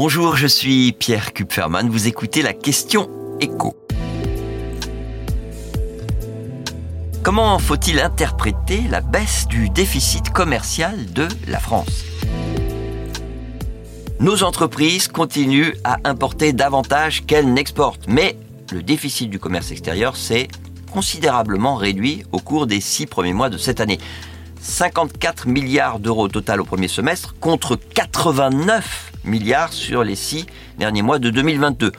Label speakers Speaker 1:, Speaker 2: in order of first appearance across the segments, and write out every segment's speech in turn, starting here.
Speaker 1: Bonjour, je suis Pierre Kupferman. Vous écoutez la question écho. Comment faut-il interpréter la baisse du déficit commercial de la France? Nos entreprises continuent à importer davantage qu'elles n'exportent, mais le déficit du commerce extérieur s'est considérablement réduit au cours des six premiers mois de cette année. 54 milliards d'euros total au premier semestre contre 89 milliards sur les six derniers mois de 2022.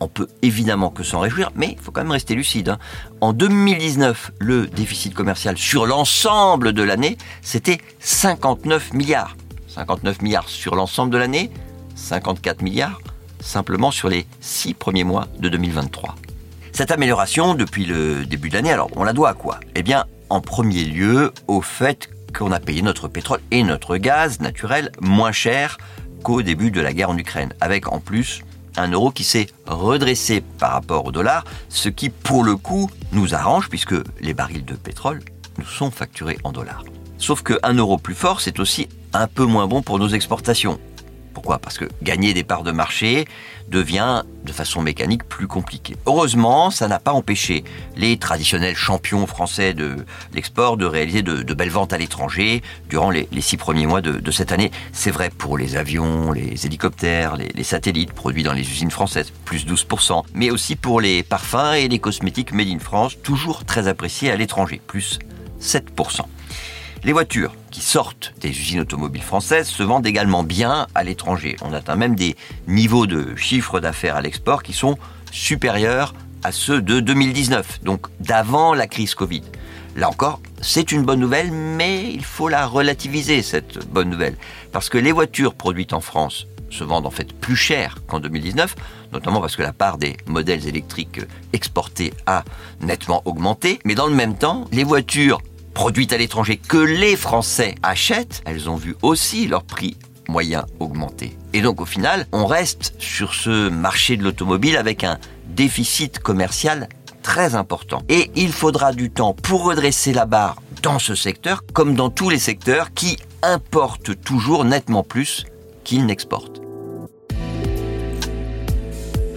Speaker 1: On peut évidemment que s'en réjouir, mais il faut quand même rester lucide. Hein. En 2019, le déficit commercial sur l'ensemble de l'année, c'était 59 milliards. 59 milliards sur l'ensemble de l'année, 54 milliards simplement sur les six premiers mois de 2023. Cette amélioration depuis le début de l'année, alors on la doit à quoi? Eh bien, en premier lieu, au fait qu'on a payé notre pétrole et notre gaz naturel moins cher qu'au début de la guerre en Ukraine, avec en plus un euro qui s'est redressé par rapport au dollar, ce qui pour le coup nous arrange puisque les barils de pétrole nous sont facturés en dollars. Sauf qu'un euro plus fort, c'est aussi un peu moins bon pour nos exportations. Pourquoi? Parce que gagner des parts de marché devient de façon mécanique plus compliqué. Heureusement, ça n'a pas empêché les traditionnels champions français de l'export de réaliser de, belles ventes à l'étranger durant les, six premiers mois de, cette année. C'est vrai pour les avions, les hélicoptères, les, les satellites produits dans les usines françaises, plus 12%, mais aussi pour les parfums et les cosmétiques made in France, toujours très appréciés à l'étranger, plus 7%. Les voitures qui sortent des usines automobiles françaises se vendent également bien à l'étranger. On atteint même des niveaux de chiffre d'affaires à l'export qui sont supérieurs à ceux de 2019, donc d'avant la crise Covid. Là encore, c'est une bonne nouvelle, mais il faut la relativiser, cette bonne nouvelle. Parce que les voitures produites en France se vendent en fait plus cher qu'en 2019, notamment parce que la part des modèles électriques exportés a nettement augmenté. Mais dans le même temps, les voitures produites à l'étranger que les Français achètent, elles ont vu aussi leur prix moyen augmenter. Et donc au final, on reste sur ce marché de l'automobile avec un déficit commercial très important. Et il faudra du temps pour redresser la barre dans ce secteur, comme dans tous les secteurs qui importent toujours nettement plus qu'ils n'exportent.